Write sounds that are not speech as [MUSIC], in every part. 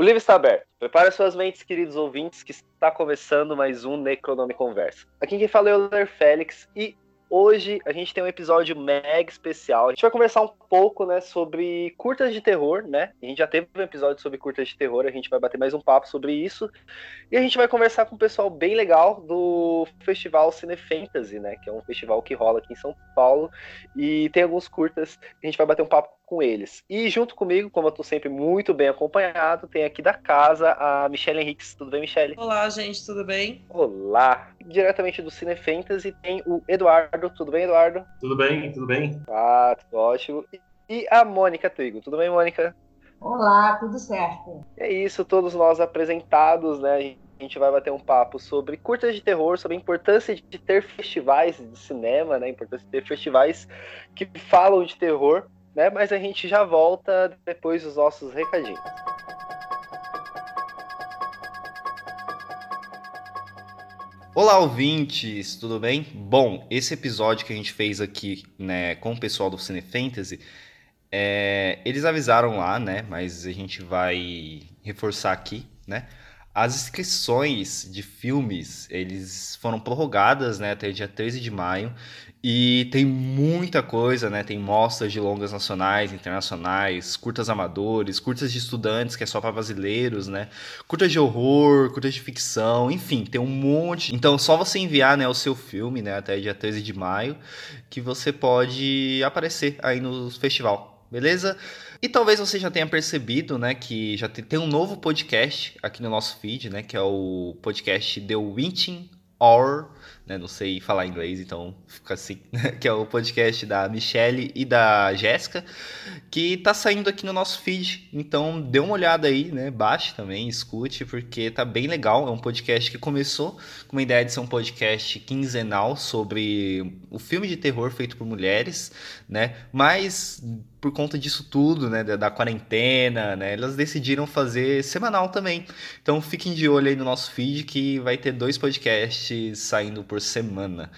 O livro está aberto. Prepare suas mentes, queridos ouvintes, que está começando mais um Necronome Conversa. Aqui quem fala é o Ler Félix e Hoje a gente tem um episódio mega especial. A gente vai conversar um pouco, né, sobre curtas de terror, né? A gente já teve um episódio sobre curtas de terror, a gente vai bater mais um papo sobre isso. E a gente vai conversar com um pessoal bem legal do Festival Cine Fantasy, né, que é um festival que rola aqui em São Paulo e tem alguns curtas, a gente vai bater um papo com eles. E junto comigo, como eu tô sempre muito bem acompanhado, tem aqui da casa a Michelle Henriques. Tudo bem, Michelle? Olá, gente, tudo bem? Olá. Diretamente do Cine Fantasy tem o Eduardo Eduardo. Tudo bem, Eduardo? Tudo bem, tudo bem. Ah, tudo ótimo. E a Mônica Trigo. Tudo bem, Mônica? Olá, tudo certo. É isso, todos nós apresentados, né? A gente vai bater um papo sobre curtas de terror, sobre a importância de ter festivais de cinema, né? A importância de ter festivais que falam de terror, né? Mas a gente já volta depois dos nossos recadinhos. Olá, ouvintes, tudo bem? Bom, esse episódio que a gente fez aqui, né, com o pessoal do Cine Fantasy, é, eles avisaram lá, né, mas a gente vai reforçar aqui, né, as inscrições de filmes, eles foram prorrogadas, né, até dia 13 de maio, e tem muita coisa, né, tem mostras de longas nacionais, internacionais, curtas amadores, curtas de estudantes, que é só para brasileiros, né, curtas de horror, curtas de ficção, enfim, tem um monte. Então, só você enviar, né, o seu filme, né, até dia 13 de maio, que você pode aparecer aí no festival, beleza? E talvez você já tenha percebido, né, que já tem, um novo podcast aqui no nosso feed, né, que é o podcast The Witching Hour, né, não sei falar inglês, então fica assim, [LAUGHS] que é o podcast da Michelle e da Jéssica, que tá saindo aqui no nosso feed. Então dê uma olhada aí, né, baixe também, escute, porque tá bem legal. É um podcast que começou com uma ideia de ser um podcast quinzenal sobre o filme de terror feito por mulheres, né, mas por conta disso tudo, né, da, quarentena, né, elas decidiram fazer semanal também. Então fiquem de olho aí no nosso feed que vai ter dois podcasts saindo por semana.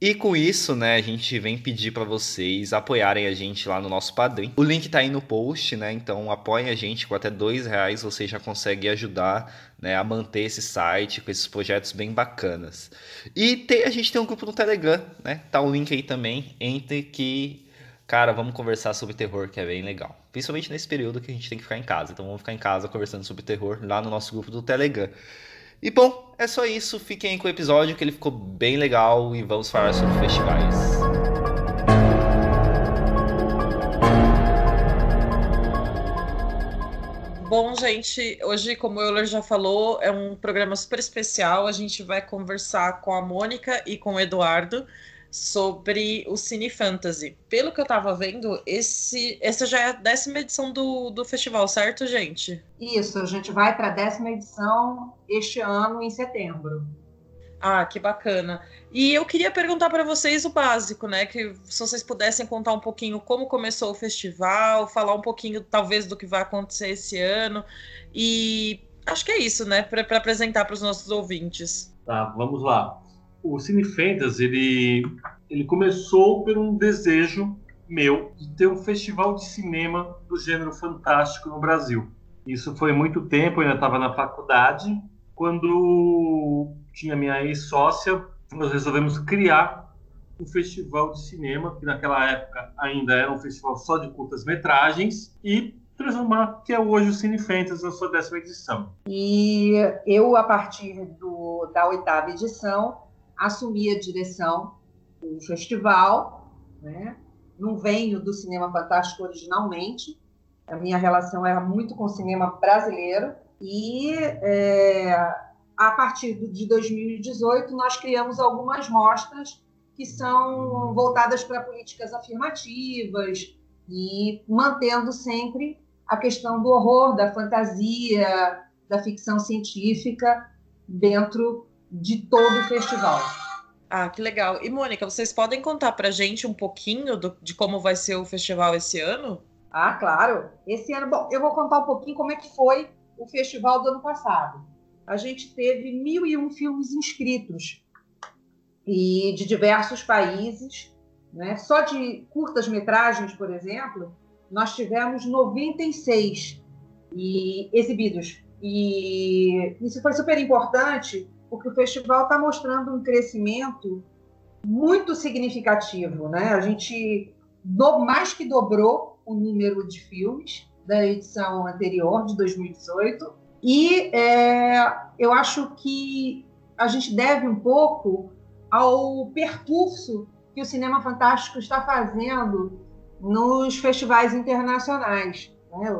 E com isso, né, a gente vem pedir para vocês apoiarem a gente lá no nosso Padrim. O link tá aí no post, né? Então apoiem a gente com até dois reais, você já consegue ajudar né, a manter esse site com esses projetos bem bacanas. E tem, a gente tem um grupo no Telegram, né? Tá o link aí também. Entre que Cara, vamos conversar sobre terror, que é bem legal. Principalmente nesse período que a gente tem que ficar em casa. Então vamos ficar em casa conversando sobre terror lá no nosso grupo do Telegram. E bom, é só isso. Fiquem com o episódio que ele ficou bem legal e vamos falar sobre festivais. Bom, gente, hoje, como o Euler já falou, é um programa super especial. A gente vai conversar com a Mônica e com o Eduardo sobre o Cine Fantasy. Pelo que eu tava vendo, esse, essa já é a décima edição do, do festival, certo, gente? Isso, a gente vai para a décima edição este ano, em setembro. Ah, que bacana. E eu queria perguntar para vocês o básico, né? Que se vocês pudessem contar um pouquinho como começou o festival, falar um pouquinho, talvez, do que vai acontecer esse ano. E acho que é isso, né? Para apresentar para os nossos ouvintes. Tá, vamos lá o Cine Fantasy, ele, ele começou por um desejo meu de ter um festival de cinema do gênero fantástico no Brasil. Isso foi muito tempo, eu ainda estava na faculdade, quando tinha minha ex-sócia, nós resolvemos criar um festival de cinema, que naquela época ainda era um festival só de curtas-metragens, e transformar, que é hoje o Cine Fantasy, na sua décima edição. E eu, a partir do, da oitava edição, assumi a direção do festival, né? não venho do cinema fantástico originalmente, a minha relação era muito com o cinema brasileiro, e é, a partir de 2018 nós criamos algumas mostras que são voltadas para políticas afirmativas e mantendo sempre a questão do horror, da fantasia, da ficção científica dentro de todo o festival. Ah, que legal. E Mônica, vocês podem contar para gente um pouquinho do, de como vai ser o festival esse ano? Ah, claro. Esse ano, bom, eu vou contar um pouquinho como é que foi o festival do ano passado. A gente teve mil e um filmes inscritos e de diversos países, né? Só de curtas metragens, por exemplo, nós tivemos 96 e exibidos E isso foi super importante, porque o festival está mostrando um crescimento muito significativo. Né? A gente do, mais que dobrou o número de filmes da edição anterior, de 2018. E é, eu acho que a gente deve um pouco ao percurso que o cinema fantástico está fazendo nos festivais internacionais, né?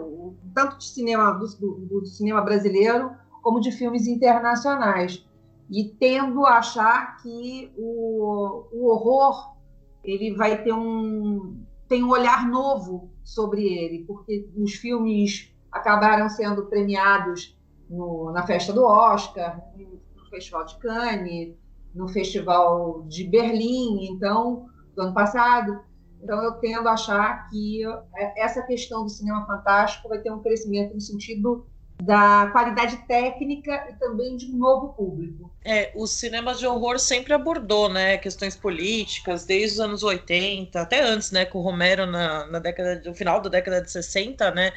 tanto de cinema do, do, do, cinema brasileiro como de filmes internacionais, e tendo a achar que o, o horror ele vai ter um tem um olhar novo sobre ele, porque os filmes acabaram sendo premiados no, na festa do Oscar, no Festival de Cannes, no Festival de Berlim, então, do ano passado. Então, eu tendo a achar que é, essa questão do cinema fantástico vai ter um crescimento no sentido da qualidade técnica e também de um novo público. É, o cinema de horror sempre abordou, né, questões políticas, desde os anos 80, até antes, né, com o Romero na, na década, no final da década de 60, né,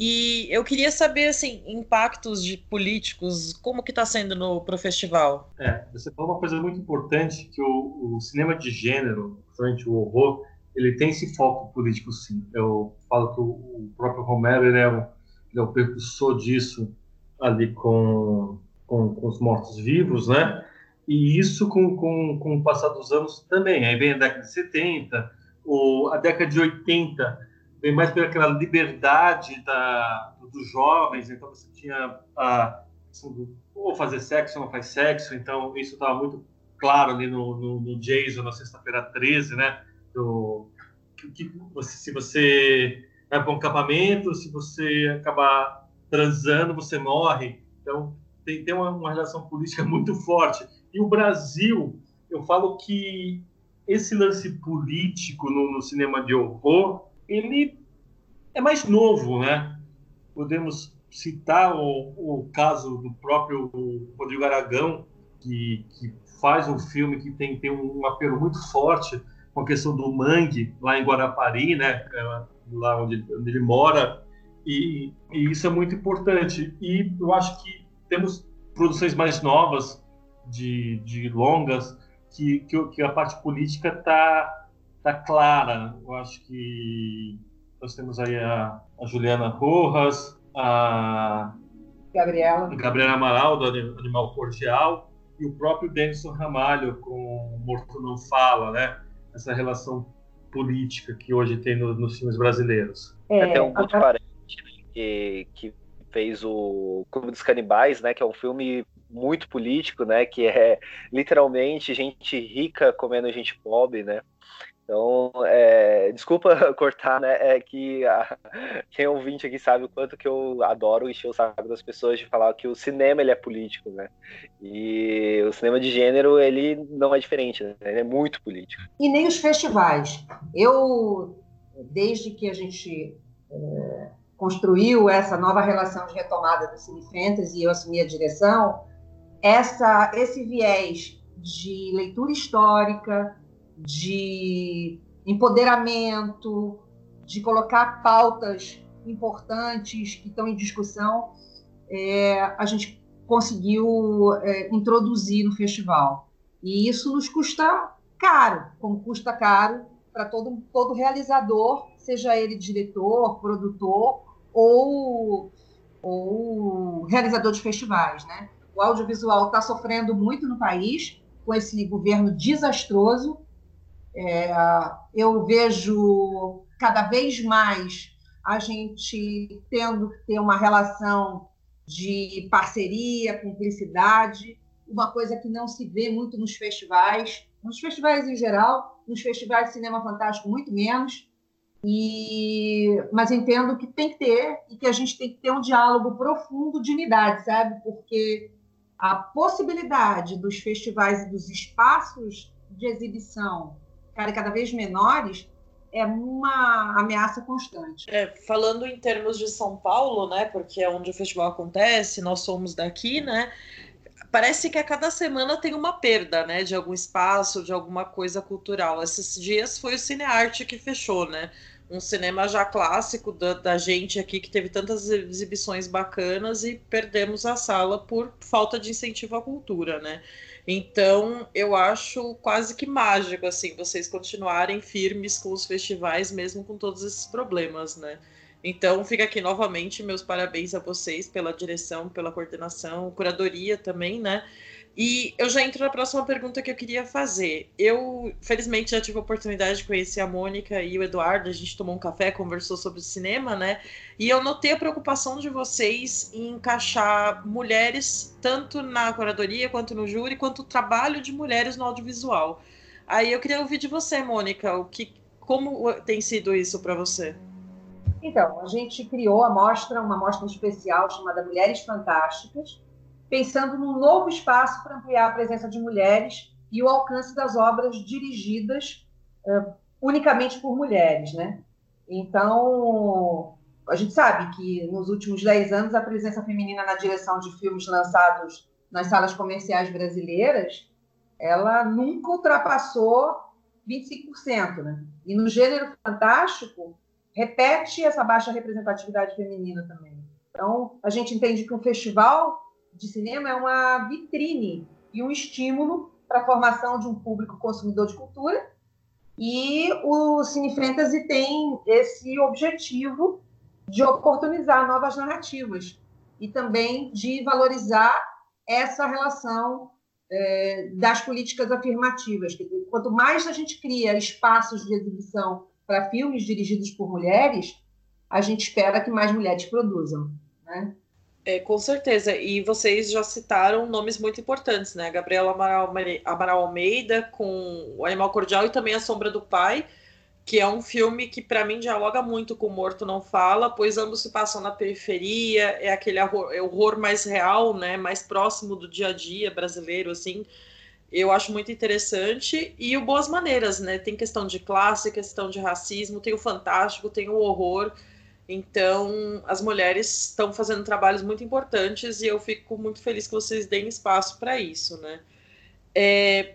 e eu queria saber, assim, impactos de políticos, como que está sendo no pro festival? É, você falou uma coisa muito importante, que o, o cinema de gênero, principalmente o horror, ele tem esse foco político, sim. Eu falo que o, o próprio Romero, ele é, um, ele é o percussor disso ali com, com, com os mortos-vivos, né? E isso, com, com, com o passar dos anos, também. Aí vem a década de 70, ou a década de 80, vem mais pela liberdade da, dos jovens, então você tinha a assim, ou fazer sexo ou não faz sexo, então isso estava muito claro ali no, no, no Jason, na sexta-feira 13, né? Do, que, que você, se você vai para um acampamento, se você acabar transando, você morre. Então, tem, tem uma, uma relação política [LAUGHS] muito forte. E o Brasil, eu falo que esse lance político no, no cinema de horror ele é mais novo, né? Podemos citar o, o caso do próprio Rodrigo Aragão, que, que faz um filme que tem, tem um apelo muito forte com a questão do mangue lá em Guarapari, né? Lá onde, onde ele mora, e, e, isso é muito importante. E eu acho que temos produções mais novas de, de longas que, que, que a parte política está tá clara. Eu acho que nós temos aí a, a Juliana Rojas, a Gabriela. Gabriela Amaral, do Animal Cordial, e o próprio Denison Ramalho, com Morto Não Fala, né? Essa relação política que hoje tem no, nos filmes brasileiros. É, tem um a... parente que, que fez o Clube dos Canibais, né? Que é um filme muito político, né? Que é literalmente gente rica comendo gente pobre, né? Então, é, desculpa [LAUGHS] cortar, né? É que a, [LAUGHS] quem é ouvinte aqui sabe o quanto que eu adoro encher o saco das pessoas de falar que o cinema ele é político, né? E o cinema de gênero ele não é diferente, né? ele é muito político. E nem os festivais. Eu, desde que a gente é, construiu essa nova relação de retomada do Cine Fantasy e eu assumi a direção, essa, esse viés de leitura histórica, de empoderamento, de colocar pautas importantes que estão em discussão, é, a gente conseguiu é, introduzir no festival. E isso nos custa caro, como custa caro para todo, todo realizador, seja ele diretor, produtor ou, ou realizador de festivais. Né? O audiovisual está sofrendo muito no país com esse governo desastroso é, eu vejo cada vez mais a gente tendo que ter uma relação de parceria, cumplicidade, uma coisa que não se vê muito nos festivais, nos festivais em geral, nos festivais de cinema fantástico muito menos. E mas entendo que tem que ter e que a gente tem que ter um diálogo profundo de unidade, sabe? Porque a possibilidade dos festivais e dos espaços de exibição cada vez menores, é uma ameaça constante. É, falando em termos de São Paulo, né, porque é onde o festival acontece, nós somos daqui, né, parece que a cada semana tem uma perda, né, de algum espaço, de alguma coisa cultural. Esses dias foi o Cinearte que fechou, né, um cinema já clássico da, da, gente aqui que teve tantas exibições bacanas e perdemos a sala por falta de incentivo à cultura, né? Então, eu acho quase que mágico assim vocês continuarem firmes com os festivais mesmo com todos esses problemas, né? Então, fica aqui novamente meus parabéns a vocês pela direção, pela coordenação, curadoria também, né? E eu já entro na próxima pergunta que eu queria fazer. Eu, felizmente, já tive a oportunidade de conhecer a Mônica e o Eduardo. A gente tomou um café, conversou sobre cinema, né? E eu notei a preocupação de vocês em encaixar mulheres tanto na curadoria, quanto no júri, quanto o trabalho de mulheres no audiovisual. Aí eu queria ouvir de você, Mônica, o que, como tem sido isso para você? Então, a gente criou a mostra, uma mostra especial chamada Mulheres Fantásticas, pensando num novo espaço para ampliar a presença de mulheres e o alcance das obras dirigidas uh, unicamente por mulheres, né? Então, a gente sabe que nos últimos 10 anos a presença feminina na direção de filmes lançados nas salas comerciais brasileiras, ela nunca ultrapassou 25%, né? E no gênero fantástico, repete essa baixa representatividade feminina também. Então, a gente entende que um festival de cinema é uma vitrine e um estímulo para a formação de um público consumidor de cultura. E o Cine Fantasy tem esse objetivo de oportunizar novas narrativas e também de valorizar essa relação é, das políticas afirmativas. Quanto mais a gente cria espaços de exibição para filmes dirigidos por mulheres, a gente espera que mais mulheres produzam. Né? É, com certeza. E vocês já citaram nomes muito importantes, né? Gabriela Amaral, Amaral Almeida com O Animal Cordial e também A Sombra do Pai, que é um filme que para mim dialoga muito com o Morto Não Fala, pois ambos se passam na periferia, é aquele horror, é horror mais real, né? Mais próximo do dia a dia brasileiro, assim. Eu acho muito interessante. E o Boas Maneiras, né? Tem questão de classe, questão de racismo, tem o fantástico, tem o horror. Então, as mulheres estão fazendo trabalhos muito importantes e eu fico muito feliz que vocês deem espaço para isso, né? É,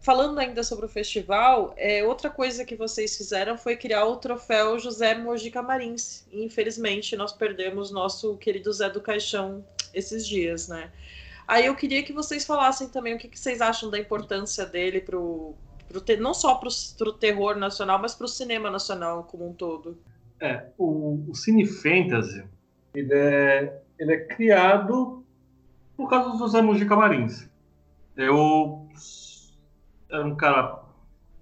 falando ainda sobre o festival, é, outra coisa que vocês fizeram foi criar o troféu José Mojica Marins. E, infelizmente, nós perdemos nosso querido Zé do Caixão esses dias, né? Aí eu queria que vocês falassem também o que, que vocês acham da importância dele pro, pro não só para o terror nacional, mas para o cinema nacional como um todo. É, o, o Cine Fantasy, ele é, ele é criado por causa dos José Mujica Marins. Eu era um cara,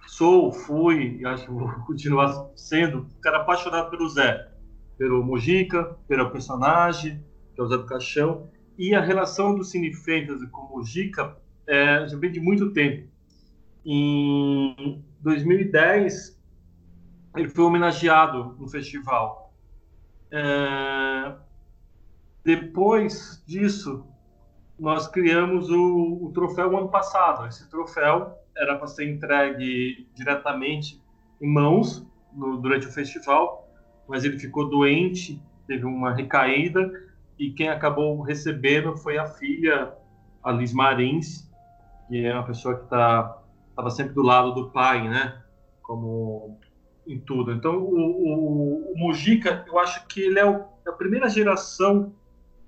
sou, fui, e acho que vou [LAUGHS] continuar sendo, um cara apaixonado pelo Zé, pelo Mujica, pelo personagem, que é o Zé do Caixão, e a relação do Cine Fantasy com o Mujica é, já vem de muito tempo. Em 2010, ele foi homenageado no festival. É, depois disso, nós criamos o, o troféu ano passado. Esse troféu era para ser entregue diretamente em mãos no, durante o festival, mas ele ficou doente, teve uma recaída e quem acabou recebendo foi a filha, a Liz Marins, que é uma pessoa que estava tá, sempre do lado do pai, né? Como em tudo. Então, o, o, o Mujica, eu acho que ele é, o, é, a primeira geração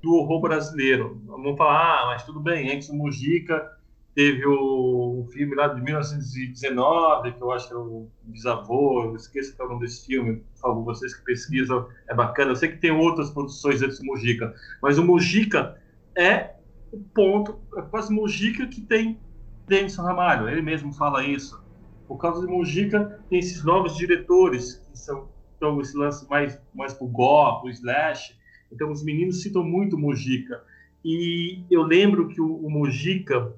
do horror brasileiro. Vamos falar, ah, mas tudo bem, antes do Mujica teve o, o filme lá de 1919, que eu acho que é o Bisavô, eu esqueço o nome desse filme, por favor, vocês que pesquisam, é bacana. Eu sei que tem outras produções antes do Mujica, mas o Mujica é o ponto, é quase Mujica que tem Denison Ramalho, ele mesmo fala isso por causa de Mujica, tem esses novos diretores, que são então, esse lance mais, mais pro gore, pro slash. Então, os meninos citam muito Mujica. E eu lembro que o, o Mujica,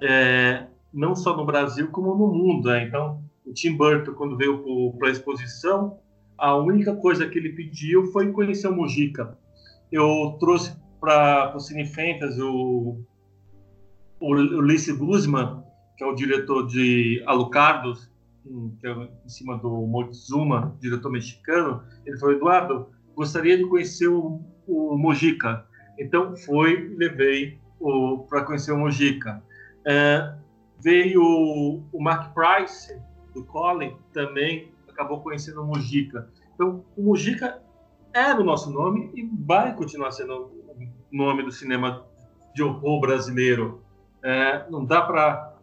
é, não só no Brasil, como no mundo. Né? Então, o Tim Burton, quando veio para a exposição, a única coisa que ele pediu foi conhecer o Mujica. Eu trouxe para o Cine Fantasy o, o Ulisses Guzman, que é o diretor de Alucardos, que é em cima do Moctezuma, diretor mexicano, ele falou, Eduardo, gostaria de conhecer o, o Mojica. Então, foi levei para conhecer o Mojica. É, veio o, Mark Price, do Colin, também acabou conhecendo o Mujica. Então, o Mujica era o nosso nome e vai continuar sendo o nome do cinema de horror brasileiro. É, não dá para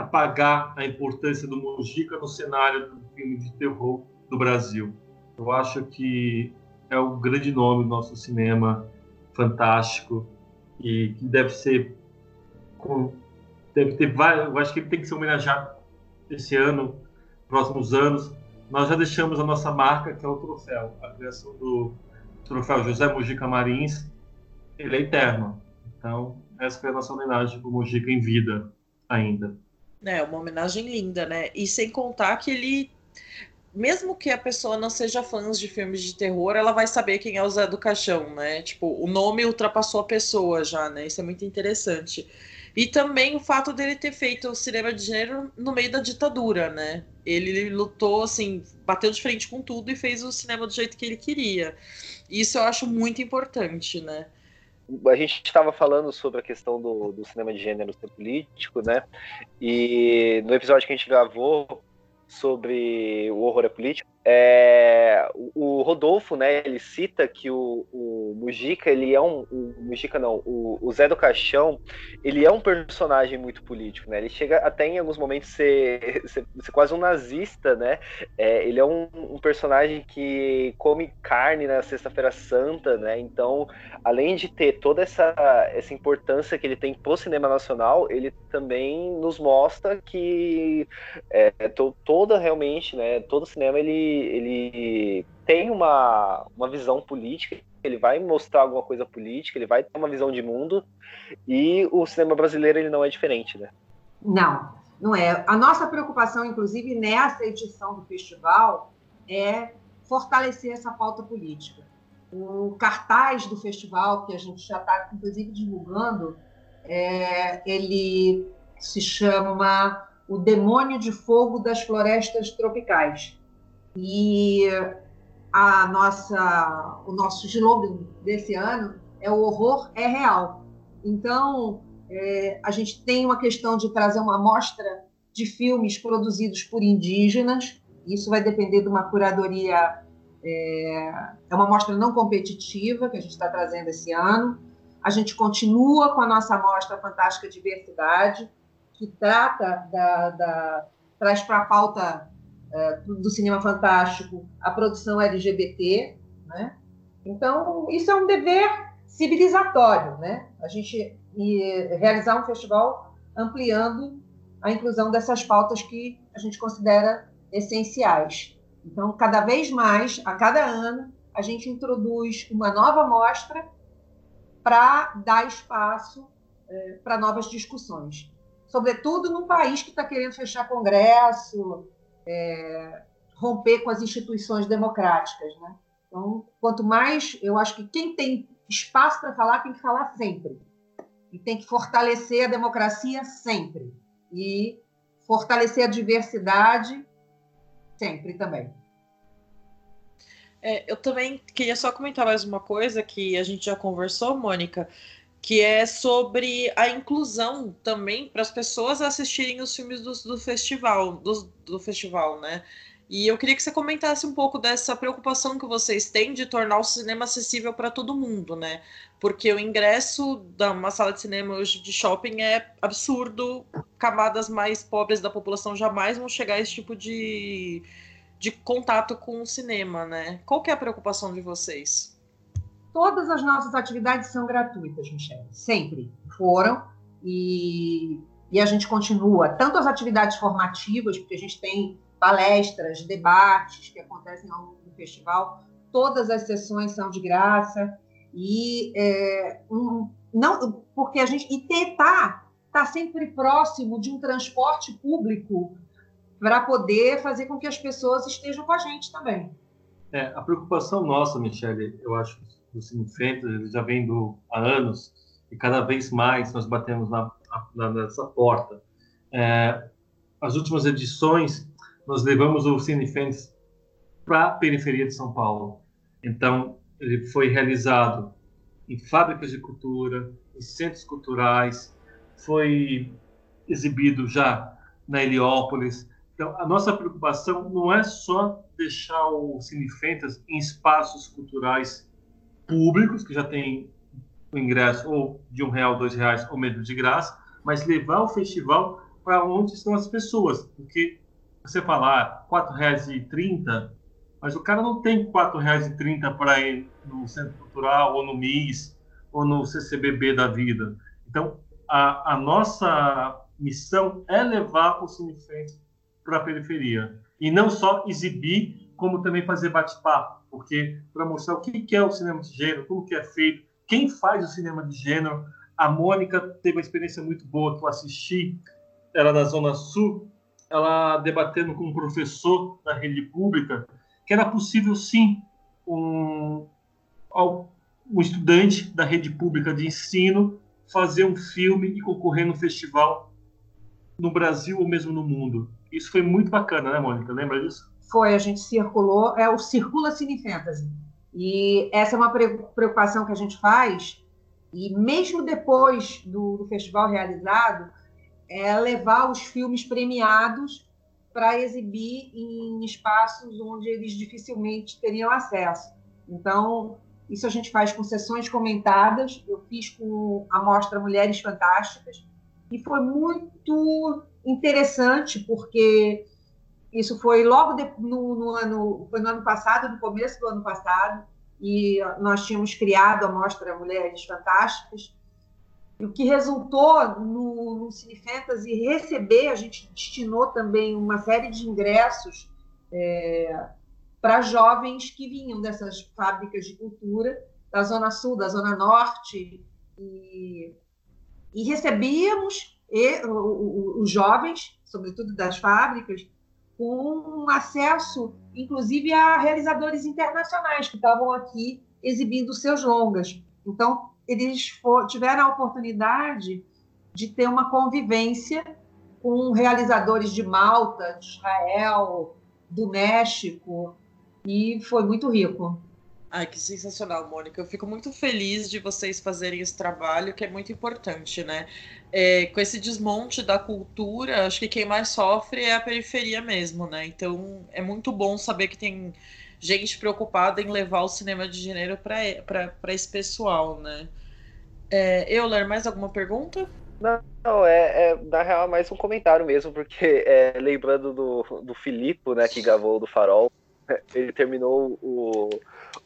apagar a importância do Mujica no cenário do filme de terror do Brasil. Eu acho que é o grande nome do nosso cinema fantástico e que deve ser deve ter vários, eu acho que ele tem que ser homenageado esse ano, próximos anos. Nós já deixamos a nossa marca, que é o troféu, a criação do troféu José Mujica Marins, ele é eterno. Então, essa foi a nossa homenagem para o Mujica em vida ainda. É, uma homenagem linda, né? E sem contar que ele mesmo que a pessoa não seja fã de filmes de terror, ela vai saber quem é o Zé do Caixão, né? Tipo, o nome ultrapassou a pessoa já, né? Isso é muito interessante. E também o fato dele ter feito o cinema de gênero no meio da ditadura, né? Ele lutou, assim, bateu de frente com tudo e fez o cinema do jeito que ele queria. Isso eu acho muito importante, né? A gente estava falando sobre a questão do, do, cinema de gênero ser político, né? E no episódio que a gente gravou sobre o horror é político, é, o, Rodolfo, né, ele cita que o, o Mujica, ele é um, o Mujica não, o, o, Zé do Caixão, ele é um personagem muito político, né, ele chega até em alguns momentos ser, [LAUGHS] ser, ser quase um nazista, né, é, ele é um, um, personagem que come carne na Sexta-feira Santa, né, então, além de ter toda essa, essa importância que ele tem pro cinema nacional, ele também nos mostra que é, to, toda realmente, né, todo cinema, ele ele tem uma, uma visão política, ele vai mostrar alguma coisa política, ele vai ter uma visão de mundo, e o cinema brasileiro ele não é diferente, né? Não, não é. A nossa preocupação, inclusive, nessa edição do festival, é fortalecer essa pauta política. O cartaz do festival, que a gente já está, inclusive, divulgando, é, ele se chama O Demônio de Fogo das Florestas Tropicais. E a nossa, o nosso slogan desse ano é o horror é real. Então, é, a gente tem uma questão de trazer uma amostra de filmes produzidos por indígenas. Isso vai depender de uma curadoria, é, é uma amostra não competitiva que a gente está trazendo esse ano. A gente continua com a nossa amostra Fantástica Diversidade, que trata da, da traz para a pauta do cinema fantástico a produção LGBT, né? Então, isso é um dever civilizatório, né? A gente realizar um festival ampliando a inclusão dessas pautas que a gente considera essenciais. Então, cada vez mais, a cada ano, a gente introduz uma nova mostra para dar espaço é, para novas discussões. Sobretudo num país que está querendo fechar congresso, é, romper com as instituições democráticas. Né? Então, quanto mais, eu acho que quem tem espaço para falar tem que falar sempre. E tem que fortalecer a democracia sempre. E fortalecer a diversidade sempre também. É, eu também queria só comentar mais uma coisa que a gente já conversou, Mônica, que é sobre a inclusão também para as pessoas assistirem os filmes do, do festival, do, do festival, né? E eu queria que você comentasse um pouco dessa preocupação que vocês têm de tornar o cinema acessível para todo mundo, né? Porque o ingresso de uma sala de cinema hoje de shopping é absurdo, camadas mais pobres da população jamais vão chegar a esse tipo de, de contato com o cinema, né? Qual que é a preocupação de vocês? Todas as nossas atividades são gratuitas, Michelle. Sempre foram. E, e a gente continua. Tanto as atividades formativas, porque a gente tem palestras, debates que acontecem ao longo do festival, todas as sessões são de graça. E é, um, não, porque a gente. E tentar tá sempre próximo de um transporte público para poder fazer com que as pessoas estejam com a gente também. É, a preocupação nossa, Michele, eu acho do Cine ele já vem do, há anos, e cada vez mais nós batemos na, na nessa porta. É, as últimas edições, nós levamos o Cine para a periferia de São Paulo. Então, ele foi realizado em fábricas de cultura, em centros culturais, foi exibido já na Heliópolis, Então, a nossa preocupação não é só deixar o Cine Fentas em espaços culturais públicos, que já tem o ingresso ou de um real, dois reais ou mesmo de graça, mas levar o festival para onde estão as pessoas. Porque você falar R$ 4,30, mas o cara não tem R$ 4,30 para ir no Centro Cultural ou no MIS ou no CCBB da vida. Então, a, a nossa missão é levar o Cinefrente para a periferia. E não só exibir, como também fazer bate-papo, porque para mostrar o que é o cinema de gênero, como que é feito, quem faz o cinema de gênero. A Mônica teve uma experiência muito boa que eu assisti, era da Zona Sul, ela debatendo com um professor da rede pública, que era possível sim um, um estudante da rede pública de ensino fazer um filme e concorrer no festival no Brasil ou mesmo no mundo. Isso foi muito bacana, né, Mônica? Lembra disso? Foi, a gente circulou, é o Circula Cine Fantasy. E essa é uma preocupação que a gente faz, e mesmo depois do, do festival realizado, é levar os filmes premiados para exibir em espaços onde eles dificilmente teriam acesso. Então, isso a gente faz com sessões comentadas. Eu fiz com a mostra Mulheres Fantásticas e foi muito interessante porque isso foi logo de, no, no, ano foi no ano passado, no começo do ano passado, e nós tínhamos criado a mostra Mulheres Fantásticas. O que resultou no, no Cine Fantasy receber, a gente destinou também uma série de ingressos é, para jovens que vinham dessas fábricas de cultura, da Zona Sul, da Zona Norte, e, e recebíamos e, os jovens, sobretudo das fábricas, com acesso, inclusive, a realizadores internacionais que estavam aqui exibindo seus longas. Então, eles for, tiveram a oportunidade de ter uma convivência com realizadores de Malta, de Israel, do México, e foi muito rico. Ai, que sensacional, Mônica. Eu fico muito feliz de vocês fazerem esse trabalho, que é muito importante, né? É, com esse desmonte da cultura, acho que quem mais sofre é a periferia mesmo, né? Então é muito bom saber que tem gente preocupada em levar o cinema de gênero para esse pessoal, né? É, Euler, mais alguma pergunta? Não, é, é, na real, mais um comentário mesmo, porque é, lembrando do, do Filipe, né, que gravou do Farol, [LAUGHS] ele terminou o,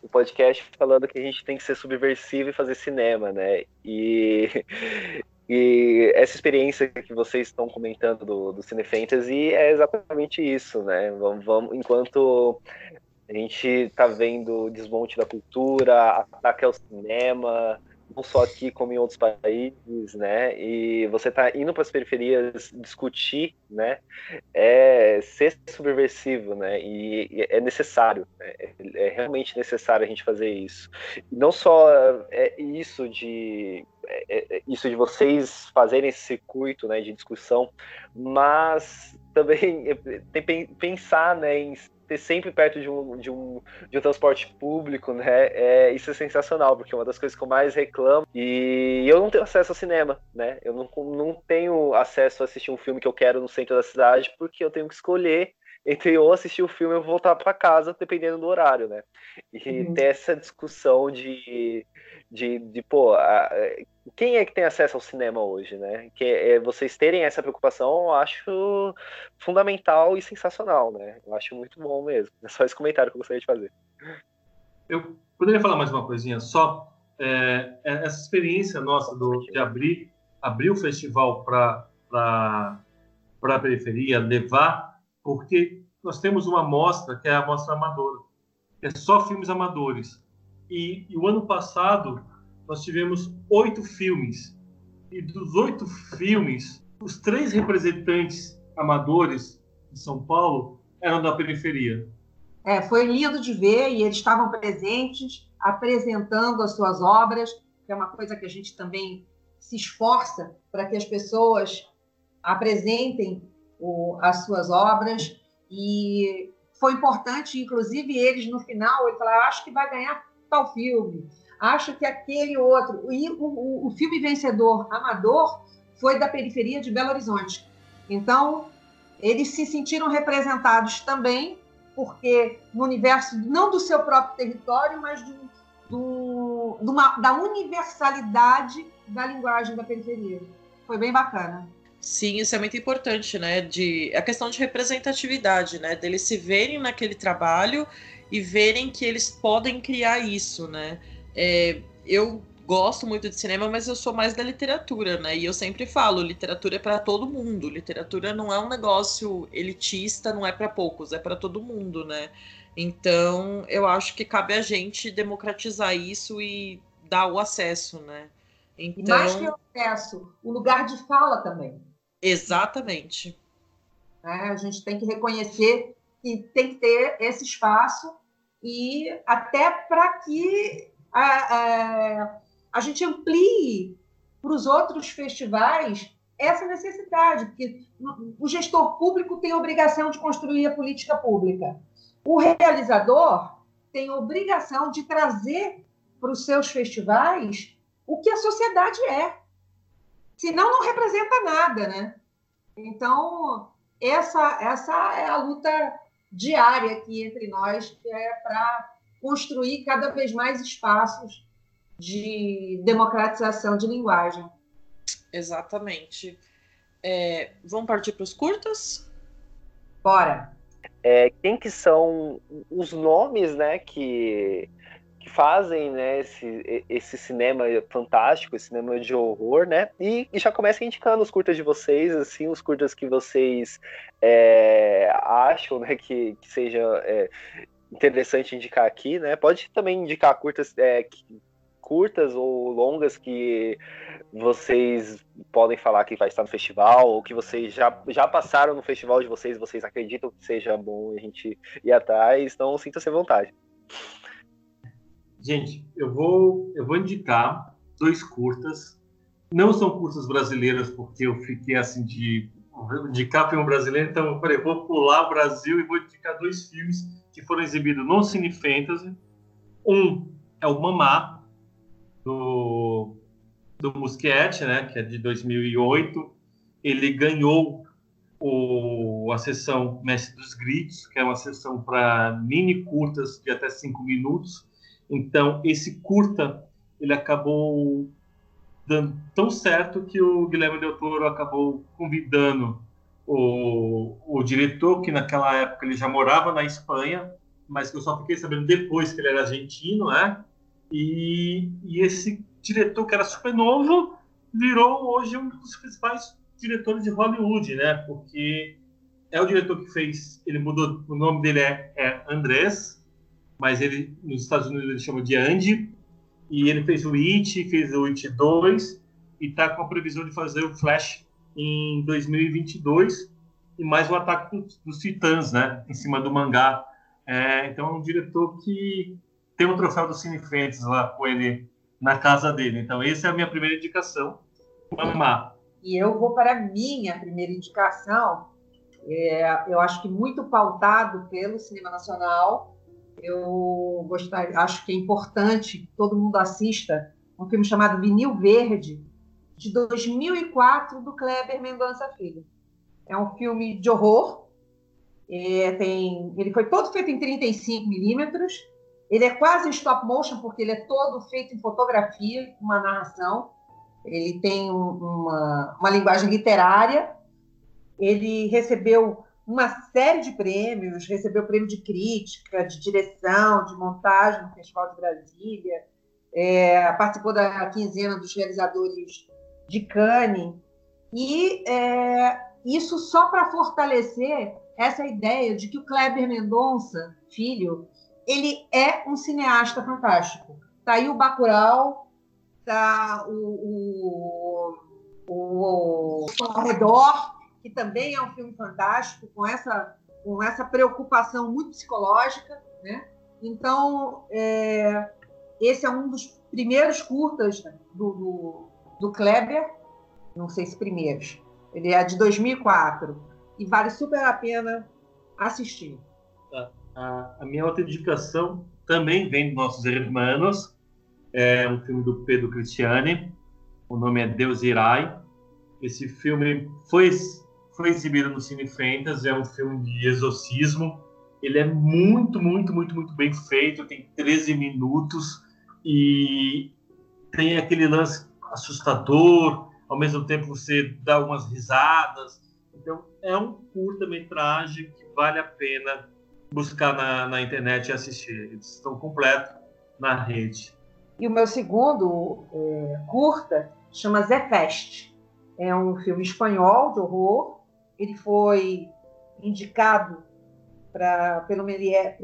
o podcast falando que a gente tem que ser subversivo e fazer cinema, né? E, [LAUGHS] e essa experiência que vocês estão comentando do, do Cine Fantasy é exatamente isso, né? Vamos, vamos enquanto a gente está vendo o desmonte da cultura, ataque ao cinema, não só aqui como em outros países, né? E você está indo para as periferias discutir, né? É ser subversivo, né? E, é necessário, né? é realmente necessário a gente fazer isso. Não só é isso de é, é isso de vocês fazerem esse circuito, né? De discussão, mas também [LAUGHS] pensar, né? Em ter sempre perto de um, de um, de um transporte público, né? É, isso é sensacional, porque é uma das coisas que eu mais reclamo. E eu não tenho acesso ao cinema, né? Eu não, não tenho acesso a assistir um filme que eu quero no centro da cidade, porque eu tenho que escolher entre eu assistir o filme e voltar para casa, dependendo do horário, né? E uhum. ter essa discussão de, de, de pô, a, quem é que tem acesso ao cinema hoje, né? Que é, vocês terem essa preocupação, eu acho fundamental e sensacional, né? Eu acho muito bom mesmo. É só esse comentário que eu gostaria de fazer. Eu poderia falar mais uma coisinha só. É, é essa experiência nossa do, de abrir, abrir o festival para a periferia, levar, porque nós temos uma mostra que é a mostra amadora, é só filmes amadores. E, e o ano passado nós tivemos oito filmes. E dos oito filmes, os três representantes amadores de São Paulo eram da periferia. É, foi lindo de ver e eles estavam presentes, apresentando as suas obras, que é uma coisa que a gente também se esforça para que as pessoas apresentem o, as suas obras. E foi importante, inclusive, eles no final, ele falaram, acho que vai ganhar tal filme, acho que aquele outro. E o, o, o filme vencedor amador foi da periferia de Belo Horizonte. Então, eles se sentiram representados também, porque no universo não do seu próprio território, mas do, do, do uma, da universalidade da linguagem da periferia. Foi bem bacana. Sim, isso é muito importante, né? De a questão de representatividade, né? Deles se verem naquele trabalho e verem que eles podem criar isso, né? É, eu gosto muito de cinema, mas eu sou mais da literatura, né? E eu sempre falo, literatura é para todo mundo. Literatura não é um negócio elitista, não é para poucos, é para todo mundo, né? Então, eu acho que cabe a gente democratizar isso e dar o acesso, né? Então... E mais que o acesso, o lugar de fala também. Exatamente. É, a gente tem que reconhecer que tem que ter esse espaço e até para que a, a, a gente amplie para os outros festivais essa necessidade, porque o gestor público tem a obrigação de construir a política pública. O realizador tem a obrigação de trazer para os seus festivais o que a sociedade é. Senão, não representa nada, né? Então, essa, essa é a luta diária aqui entre nós, que é para construir cada vez mais espaços de democratização de linguagem. Exatamente. É, vamos partir para os curtas? Bora. É, quem que são os nomes, né, que que fazem né, esse, esse cinema fantástico, esse cinema de horror, né? E, e, já começa indicando os curtas de vocês, assim, os curtas que vocês é, acham né, que, que seja é, interessante indicar aqui, né? Pode também indicar curtas, é, curtas ou longas que vocês podem falar que vai estar no festival, ou que vocês já, já passaram no festival de vocês, vocês acreditam que seja bom a gente ir atrás, então sinta-se à vontade. Gente, eu vou, eu vou indicar dois curtas. Não são curtas brasileiras, porque eu fiquei assim de indicar filme brasileiro, então eu falei, vou pular o Brasil e vou indicar dois filmes que foram exibidos no Cine Fantasy. Um é o Mamá, do, do Muschietti, né, que é de 2008. Ele ganhou o, a sessão Mestre dos Gritos, que é uma sessão para mini curtas de até cinco minutos. Então, esse curta, ele acabou dando tão certo que o Guilherme Del Toro acabou convidando o, o diretor, que naquela época ele já morava na Espanha, mas que eu só fiquei sabendo depois que ele era argentino, né? E, e esse diretor, que era super novo, virou hoje um dos principais diretores de Hollywood, né? Porque é o diretor que fez, ele mudou, o nome dele é, é Andrés, mas ele nos Estados Unidos ele chama de Andy, e ele fez o It, fez o It 2, e está com a previsão de fazer o Flash em 2022, e mais o Ataque dos Titãs, né, em cima do mangá. É, então é um diretor que tem um troféu do Cine Fantasy lá com ele na casa dele. Então essa é a minha primeira indicação, Mamá. E eu vou para a minha primeira indicação, é, eu acho que muito pautado pelo cinema nacional, eu gostaria, acho que é importante que todo mundo assista um filme chamado Vinil Verde, de 2004, do Kleber Mendonça Filho. É um filme de horror. É, tem, ele foi todo feito em 35 milímetros. Ele é quase em stop motion, porque ele é todo feito em fotografia, uma narração. Ele tem um, uma, uma linguagem literária. Ele recebeu uma série de prêmios, recebeu prêmio de crítica, de direção, de montagem no Festival de Brasília, é, participou da quinzena dos realizadores de Cannes, e é, isso só para fortalecer essa ideia de que o Kleber Mendonça, filho, ele é um cineasta fantástico. Está aí o Bacurau, está o, o, o, o Arredor, que também é um filme fantástico, com essa, com essa preocupação muito psicológica. Né? Então, é, esse é um dos primeiros curtas do, do, do Kleber, não sei se primeiros, ele é de 2004 e vale super a pena assistir. A, a minha outra indicação também vem dos nossos irmãos, é um filme do Pedro Cristiani, o nome é Deus Irai. Esse filme foi foi exibido no Cine Fantasy, é um filme de exorcismo. Ele é muito, muito, muito, muito bem feito, tem 13 minutos e tem aquele lance assustador, ao mesmo tempo você dá umas risadas. Então, é um curta-metragem que vale a pena buscar na, na internet e assistir. Eles estão completos na rede. E o meu segundo é, curta chama Zé Fest. É um filme espanhol de horror. Ele foi indicado pra, pelo Melier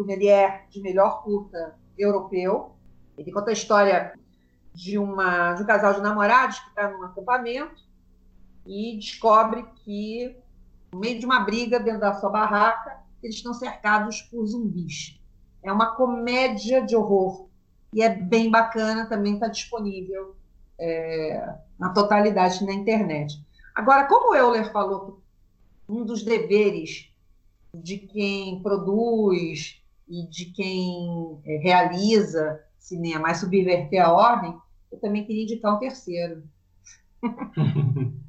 de melhor curta europeu. Ele conta a história de, uma, de um casal de namorados que está num acampamento e descobre que, no meio de uma briga dentro da sua barraca, eles estão cercados por zumbis. É uma comédia de horror e é bem bacana, também está disponível é, na totalidade na internet. Agora, como o Euler falou, um dos deveres de quem produz e de quem é, realiza cinema é subverter a ordem, eu também queria indicar um terceiro. [LAUGHS]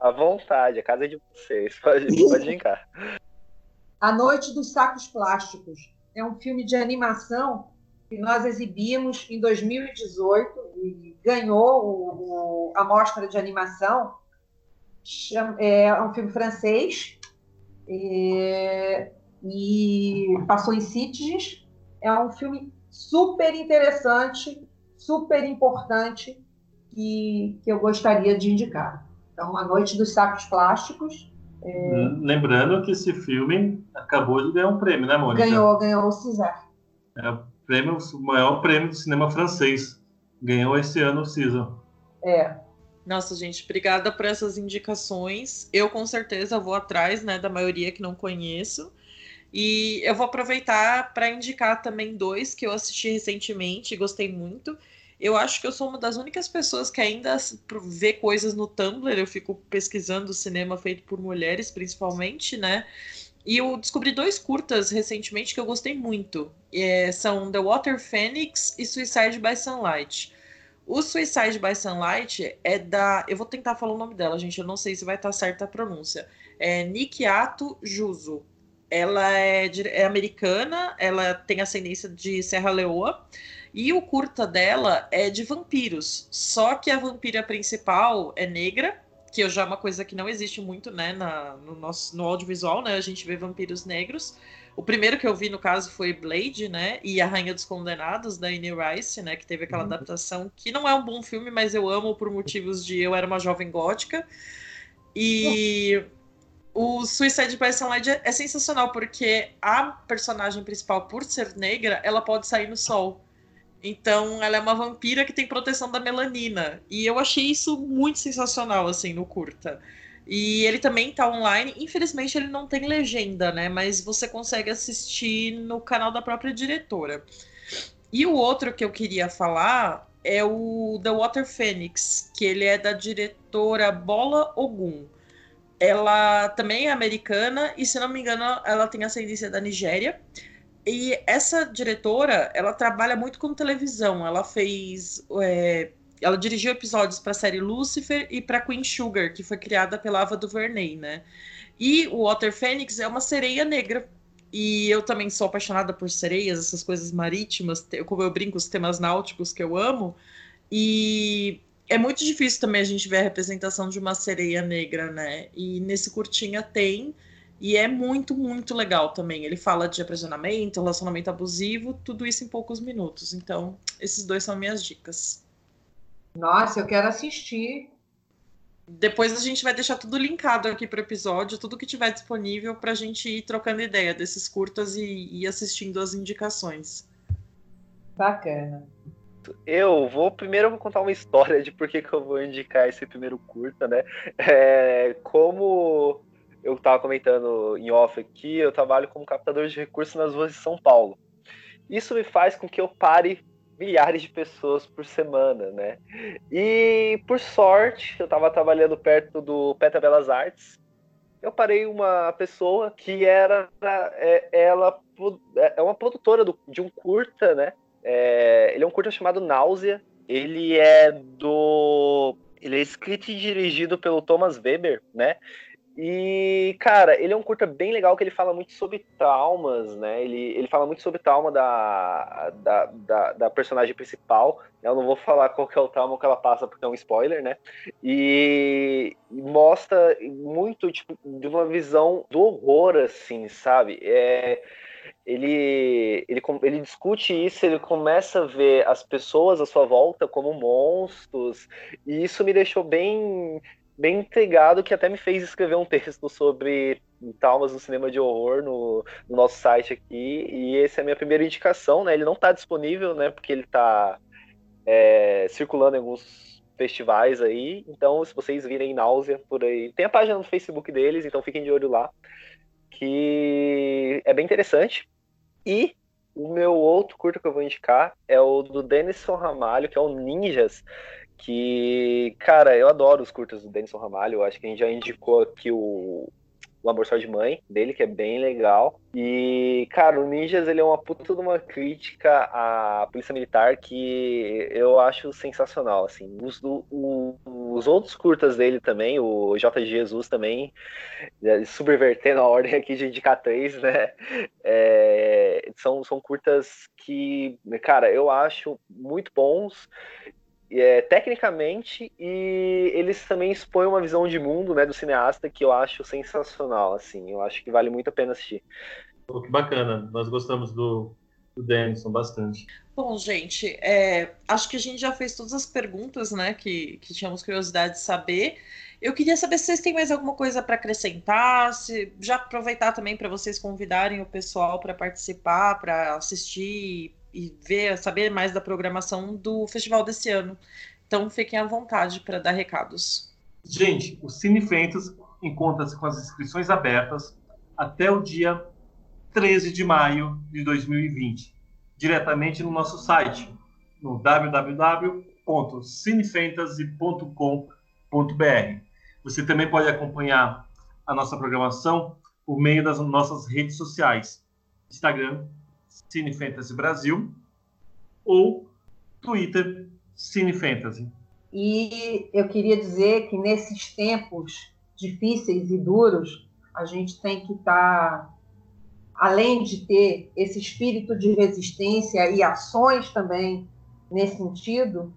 à vontade, a casa é de vocês, pode, pode indicar. A Noite dos Sacos Plásticos é um filme de animação que nós exibimos em 2018 e ganhou o, o, a mostra de animação. É um filme francês e, e passou em Sitges. É um filme super interessante, super importante que, que eu gostaria de indicar. Então, A Noite dos Sacos Plásticos. É... Lembrando que esse filme acabou de ganhar um prêmio, né, Mônica? Ganhou, ganhou o César. É o, prêmio, o maior prêmio do cinema francês. Ganhou esse ano o César. É. Nossa, gente, obrigada por essas indicações. Eu com certeza vou atrás, né, da maioria que não conheço. E eu vou aproveitar para indicar também dois que eu assisti recentemente e gostei muito. Eu acho que eu sou uma das únicas pessoas que ainda vê coisas no Tumblr. Eu fico pesquisando cinema feito por mulheres, principalmente, né? E eu descobri dois curtas recentemente que eu gostei muito. É, são The Water Phoenix e Suicide by Sunlight. O Suicide by Sunlight é da. Eu vou tentar falar o nome dela, gente. Eu não sei se vai estar certa a pronúncia. É Nikiato Juso. Ela é, é americana, ela tem ascendência de Serra Leoa. E o curta dela é de vampiros. Só que a vampira principal é negra, que já é uma coisa que não existe muito, né, na, no nosso no audiovisual, né? A gente vê vampiros negros. O primeiro que eu vi, no caso, foi Blade, né? E A Rainha dos Condenados, da Anne Rice, né? Que teve aquela uhum. adaptação que não é um bom filme, mas eu amo por motivos de eu era uma jovem gótica. E. o Suicide by Sunlight é sensacional porque a personagem principal, por ser negra, ela pode sair no sol. Então, ela é uma vampira que tem proteção da melanina. E eu achei isso muito sensacional, assim, no curta. E ele também tá online. Infelizmente, ele não tem legenda, né? Mas você consegue assistir no canal da própria diretora. E o outro que eu queria falar é o The Water Phoenix, que ele é da diretora Bola Ogum ela também é americana e, se não me engano, ela tem ascendência da Nigéria. E essa diretora, ela trabalha muito com televisão. Ela fez. É, ela dirigiu episódios para a série Lucifer e para Queen Sugar, que foi criada pela Ava DuVernay, né? E o Water Phoenix é uma sereia negra. E eu também sou apaixonada por sereias, essas coisas marítimas, como eu brinco, os temas náuticos que eu amo. E é muito difícil também a gente ver a representação de uma sereia negra, né? E nesse curtinha tem. E é muito, muito legal também. Ele fala de aprisionamento, relacionamento abusivo, tudo isso em poucos minutos. Então, esses dois são minhas dicas. Nossa, eu quero assistir. Depois a gente vai deixar tudo linkado aqui para o episódio, tudo que tiver disponível para a gente ir trocando ideia desses curtas e ir assistindo as indicações. Bacana. Eu vou primeiro vou contar uma história de por que, que eu vou indicar esse primeiro curta, né? É, como eu estava comentando em off aqui, eu trabalho como captador de recursos nas ruas de São Paulo. Isso me faz com que eu pare milhares de pessoas por semana, né? E por sorte, eu estava trabalhando perto do Peta Belas Artes. Eu parei uma pessoa que era é, ela é uma produtora do, de um curta, né? É, ele é um curta chamado Náusea. Ele é do. Ele escrito e dirigido pelo Thomas Weber, né? E, cara, ele é um curta bem legal que ele fala muito sobre traumas, né? Ele, ele fala muito sobre trauma da, da, da, da, personagem principal. Eu não vou falar qual é o trauma que ela passa, porque é um spoiler, né? E mostra muito, tipo, de uma visão do horror, assim, sabe? É, ele, ele, ele discute isso, ele começa a ver as pessoas à sua volta como monstros, e isso me deixou bem bem intrigado que até me fez escrever um texto sobre traumas no cinema de horror no, no nosso site aqui. E essa é a minha primeira indicação, né? Ele não está disponível, né? Porque ele está é, circulando em alguns festivais aí. Então, se vocês virem náusea por aí, tem a página no Facebook deles, então fiquem de olho lá. Que é bem interessante. E o meu outro curto que eu vou indicar é o do Denison Ramalho, que é o Ninjas que, cara, eu adoro os curtas do Denison Ramalho, acho que a gente já indicou aqui o, o Amor Só de Mãe, dele, que é bem legal. E, cara, o Ninjas, ele é uma puta de uma crítica à polícia militar que eu acho sensacional, assim. Os, o, os outros curtas dele também, o J de Jesus também, é, subvertendo a ordem aqui de indicar três, né? É, são, são curtas que, cara, eu acho muito bons é, tecnicamente e eles também expõem uma visão de mundo né, do cineasta que eu acho sensacional, assim, eu acho que vale muito a pena assistir. Pô, que bacana, nós gostamos do, do Denison bastante. Bom, gente, é, acho que a gente já fez todas as perguntas, né, que, que tínhamos curiosidade de saber. Eu queria saber se vocês têm mais alguma coisa para acrescentar, se já aproveitar também para vocês convidarem o pessoal para participar, para assistir e ver, saber mais da programação do festival desse ano. Então fiquem à vontade para dar recados. Gente, o Cine Fentas encontra-se com as inscrições abertas até o dia 13 de maio de 2020, diretamente no nosso site, no www.cinefantasy.com.br. Você também pode acompanhar a nossa programação por meio das nossas redes sociais, Instagram, Cine Fantasy Brasil ou Twitter Cine Fantasy. E eu queria dizer que nesses tempos difíceis e duros, a gente tem que estar, tá, além de ter esse espírito de resistência e ações também nesse sentido,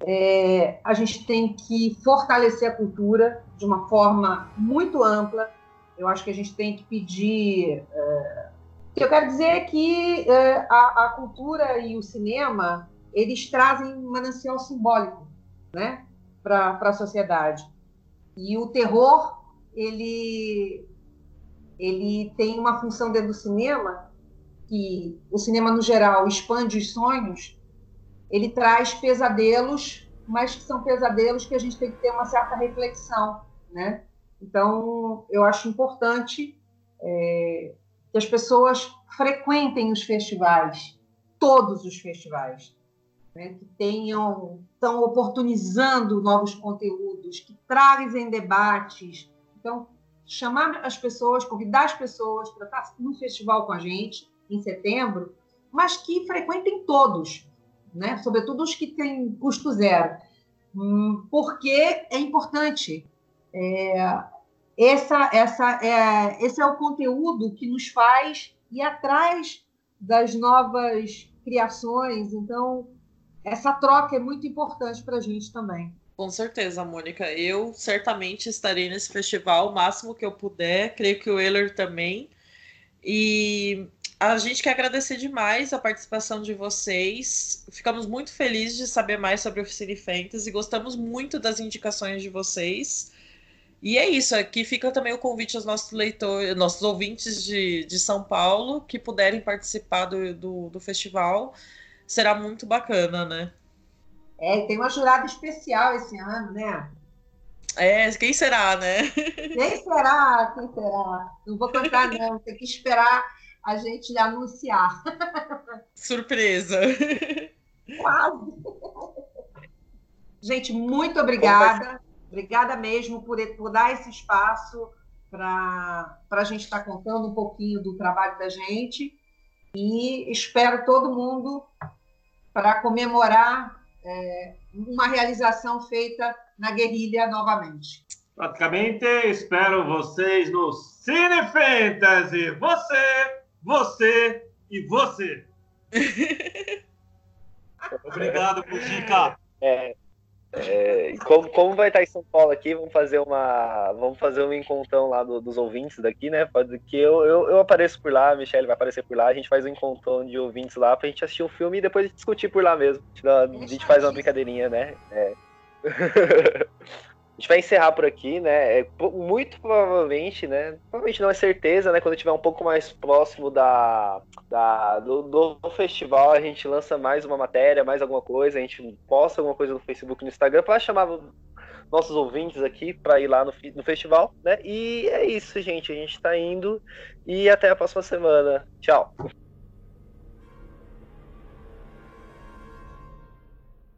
é, a gente tem que fortalecer a cultura de uma forma muito ampla. Eu acho que a gente tem que pedir é, que eu quero dizer é que é, a, a, cultura e o cinema eles trazem um manancial simbólico, né, para a sociedade. E o terror ele ele tem uma função dentro do cinema que o cinema no geral expande os sonhos. Ele traz pesadelos, mas que são pesadelos que a gente tem que ter uma certa reflexão, né? Então eu acho importante é, que as pessoas frequentem os festivais, todos os festivais, né, que tenham, estão oportunizando novos conteúdos, que trazem debates. Então, chamar as pessoas, convidar as pessoas para estar no festival com a gente em setembro, mas que frequentem todos, né? sobretudo os que têm custo zero, hum, porque é importante. É, essa, essa, é, esse é o conteúdo que nos faz ir atrás das novas criações. Então, essa troca é muito importante para a gente também. Com certeza, Mônica. Eu certamente estarei nesse festival o máximo que eu puder. Creio que o Euler também. E a gente quer agradecer demais a participação de vocês. Ficamos muito felizes de saber mais sobre o Cine Fantasy. Gostamos muito das indicações de vocês. E é isso, aqui fica também o convite aos nossos leitores, nossos ouvintes de, de São Paulo que puderem participar do, do, do festival. Será muito bacana, né? É, tem uma jurada especial esse ano, né? É, quem será, né? [LAUGHS] Quem será? Quem será? Não vou contar, não. Tem que esperar a gente anunciar. [LAUGHS] Surpresa. Quase. Gente, muito obrigada. Obrigada mesmo por, por dar esse espaço para a gente estar tá contando um pouquinho do trabalho da gente. E espero todo mundo para comemorar é, uma realização feita na guerrilha novamente. Praticamente espero vocês no Cine Fantasy. Você, você e você. [LAUGHS] Obrigado, Mujica. É, é, como, como vai estar em São Paulo aqui, vamos fazer uma vamos fazer um encontrão lá do, dos ouvintes daqui, né? Que eu, eu, eu, apareço por lá, a Michelle vai aparecer por lá, a gente faz um encontrão de ouvintes lá pra gente assistir um filme e depois discutir por lá mesmo. A gente faz uma brincadeirinha, né? É. [LAUGHS] A gente vai encerrar por aqui, né? É, muito provavelmente, né? Provavelmente não é certeza, né? Quando estiver um pouco mais próximo da, da do, do, festival, a gente lança mais uma matéria, mais alguma coisa, a gente posta alguma coisa no Facebook, no Instagram para chamar nossos ouvintes aqui para ir lá no, no festival, né? E é isso, gente. A gente está indo e até a próxima semana. Tchau.